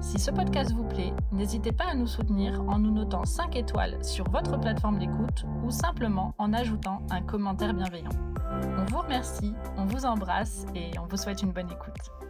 Si ce podcast vous plaît, n'hésitez pas à nous soutenir en nous notant 5 étoiles sur votre plateforme d'écoute ou simplement en ajoutant un commentaire bienveillant. On vous remercie, on vous embrasse et on vous souhaite une bonne écoute.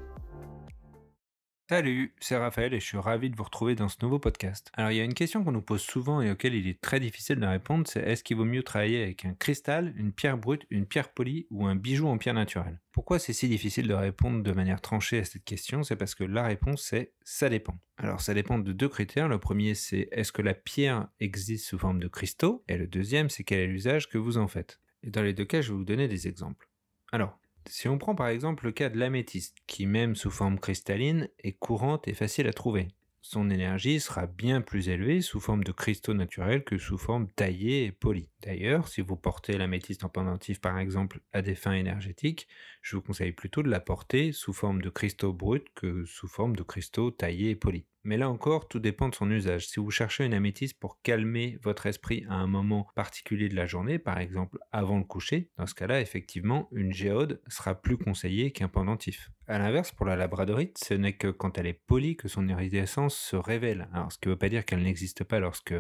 Salut, c'est Raphaël et je suis ravi de vous retrouver dans ce nouveau podcast. Alors il y a une question qu'on nous pose souvent et auquel il est très difficile de répondre, c'est est-ce qu'il vaut mieux travailler avec un cristal, une pierre brute, une pierre polie ou un bijou en pierre naturelle? Pourquoi c'est si difficile de répondre de manière tranchée à cette question? C'est parce que la réponse c'est ça dépend. Alors ça dépend de deux critères. Le premier c'est est-ce que la pierre existe sous forme de cristaux? Et le deuxième c'est quel est l'usage que vous en faites? Et dans les deux cas je vais vous donner des exemples. Alors, si on prend par exemple le cas de l'améthyste, qui même sous forme cristalline est courante et facile à trouver, son énergie sera bien plus élevée sous forme de cristaux naturels que sous forme taillée et polie. D'ailleurs, si vous portez l'améthyste en pendentif par exemple à des fins énergétiques, je vous conseille plutôt de la porter sous forme de cristaux bruts que sous forme de cristaux taillés et polis. Mais là encore, tout dépend de son usage. Si vous cherchez une améthyste pour calmer votre esprit à un moment particulier de la journée, par exemple avant le coucher, dans ce cas-là, effectivement, une géode sera plus conseillée qu'un pendentif. A l'inverse, pour la labradorite, ce n'est que quand elle est polie que son iridescence se révèle. Alors, ce qui ne veut pas dire qu'elle n'existe pas lorsque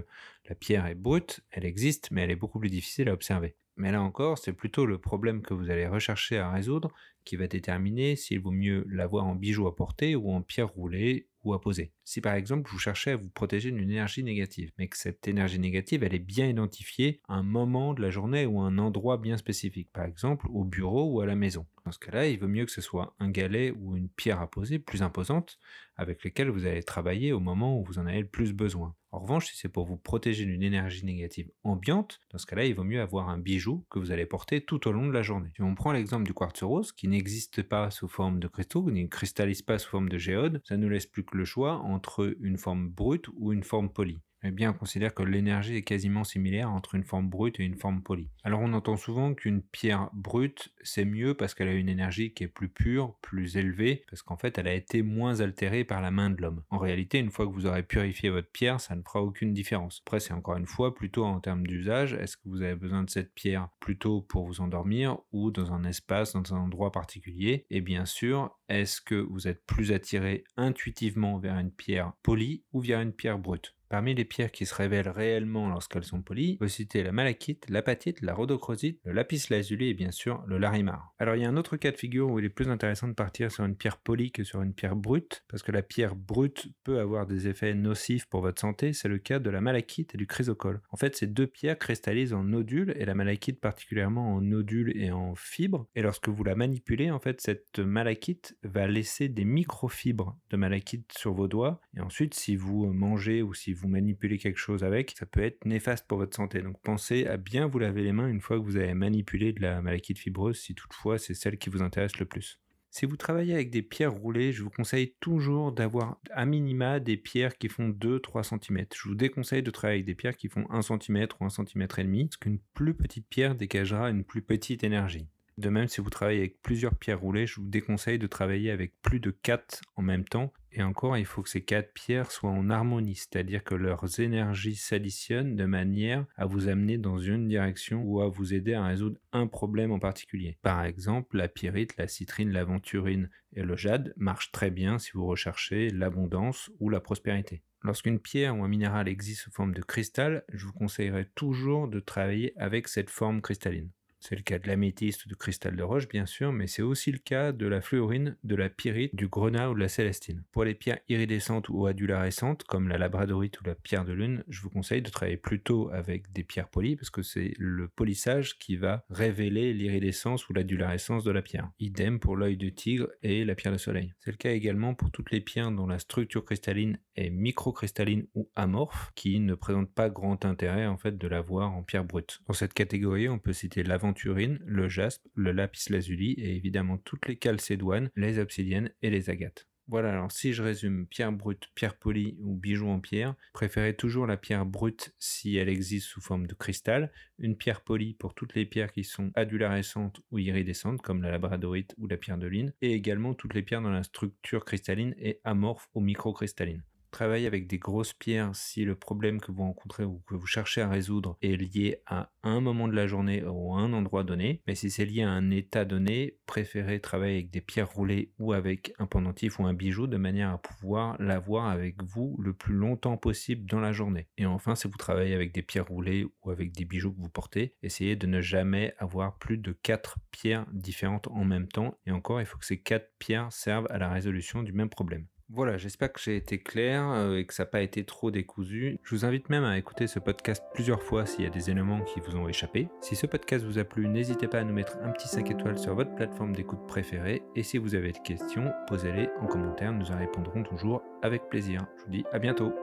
la pierre est brute, elle existe, mais elle est beaucoup plus difficile à observer. Mais là encore, c'est plutôt le problème que vous allez rechercher à résoudre qui va déterminer s'il vaut mieux l'avoir en bijou à porter ou en pierre roulée Si par exemple vous cherchez à vous protéger d'une énergie négative, mais que cette énergie négative elle est bien identifiée à un moment de la journée ou à un endroit bien spécifique, par exemple au bureau ou à la maison. Dans ce cas-là, il vaut mieux que ce soit un galet ou une pierre à poser plus imposante avec lesquelles vous allez travailler au moment où vous en avez le plus besoin. En revanche, si c'est pour vous protéger d'une énergie négative ambiante, dans ce cas-là, il vaut mieux avoir un bijou que vous allez porter tout au long de la journée. Si on prend l'exemple du quartz rose, qui n'existe pas sous forme de cristaux, ne cristallise pas sous forme de géode, ça nous laisse plus que le choix entre une forme brute ou une forme polie on considère que l'énergie est quasiment similaire entre une forme brute et une forme polie. Alors on entend souvent qu'une pierre brute c'est mieux parce qu'elle a une énergie qui est plus pure, plus élevée, parce qu'en fait elle a été moins altérée par la main de l'homme. En réalité, une fois que vous aurez purifié votre pierre, ça ne fera aucune différence. Après c'est encore une fois plutôt en termes d'usage, est-ce que vous avez besoin de cette pierre plutôt pour vous endormir ou dans un espace, dans un endroit particulier? Et bien sûr, est-ce que vous êtes plus attiré intuitivement vers une pierre polie ou vers une pierre brute? Parmi les pierres qui se révèlent réellement lorsqu'elles sont polies, on peut citer la malachite, l'apatite, la rhodochrosite, le lapis lazuli et bien sûr le larimar. Alors il y a un autre cas de figure où il est plus intéressant de partir sur une pierre polie que sur une pierre brute, parce que la pierre brute peut avoir des effets nocifs pour votre santé, c'est le cas de la malachite et du chrysocole. En fait, ces deux pierres cristallisent en nodules, et la malachite particulièrement en nodules et en fibres, et lorsque vous la manipulez, en fait, cette malachite va laisser des microfibres de malachite sur vos doigts, et ensuite si vous mangez ou si vous manipulez quelque chose avec, ça peut être néfaste pour votre santé. Donc pensez à bien vous laver les mains une fois que vous avez manipulé de la malachite fibreuse, si toutefois c'est celle qui vous intéresse le plus. Si vous travaillez avec des pierres roulées, je vous conseille toujours d'avoir à minima des pierres qui font 2-3 cm. Je vous déconseille de travailler avec des pierres qui font 1 cm ou 1 cm et demi, parce qu'une plus petite pierre dégagera une plus petite énergie. De même, si vous travaillez avec plusieurs pierres roulées, je vous déconseille de travailler avec plus de 4 en même temps. Et encore, il faut que ces 4 pierres soient en harmonie, c'est-à-dire que leurs énergies s'additionnent de manière à vous amener dans une direction ou à vous aider à résoudre un problème en particulier. Par exemple, la pyrite, la citrine, l'aventurine et le jade marchent très bien si vous recherchez l'abondance ou la prospérité. Lorsqu'une pierre ou un minéral existe sous forme de cristal, je vous conseillerais toujours de travailler avec cette forme cristalline. C'est le cas de l'améthyste ou du cristal de roche, bien sûr, mais c'est aussi le cas de la fluorine, de la pyrite, du grenat ou de la célestine. Pour les pierres iridescentes ou adularescentes, comme la labradorite ou la pierre de lune, je vous conseille de travailler plutôt avec des pierres polies, parce que c'est le polissage qui va révéler l'iridescence ou l'adularescence de la pierre. Idem pour l'œil de tigre et la pierre de soleil. C'est le cas également pour toutes les pierres dont la structure cristalline est microcristalline ou amorphe, qui ne présentent pas grand intérêt en fait de l'avoir en pierre brute. Dans cette catégorie, on peut citer l'avant le jaspe, le lapis lazuli et évidemment toutes les chalcédoines, les obsidiennes et les agates. Voilà, alors si je résume, pierre brute, pierre polie ou bijou en pierre, préférez toujours la pierre brute si elle existe sous forme de cristal, une pierre polie pour toutes les pierres qui sont adularescentes ou iridescentes comme la labradorite ou la pierre de lune, et également toutes les pierres dont la structure cristalline est amorphe ou microcristalline. Travaillez avec des grosses pierres si le problème que vous rencontrez ou que vous cherchez à résoudre est lié à un moment de la journée ou à un endroit donné. Mais si c'est lié à un état donné, préférez travailler avec des pierres roulées ou avec un pendentif ou un bijou de manière à pouvoir l'avoir avec vous le plus longtemps possible dans la journée. Et enfin, si vous travaillez avec des pierres roulées ou avec des bijoux que vous portez, essayez de ne jamais avoir plus de 4 pierres différentes en même temps. Et encore, il faut que ces 4 pierres servent à la résolution du même problème. Voilà, j'espère que j'ai été clair euh, et que ça n'a pas été trop décousu. Je vous invite même à écouter ce podcast plusieurs fois s'il y a des éléments qui vous ont échappé. Si ce podcast vous a plu, n'hésitez pas à nous mettre un petit 5 étoiles sur votre plateforme d'écoute préférée. Et si vous avez des questions, posez-les en commentaire, nous en répondrons toujours avec plaisir. Je vous dis à bientôt.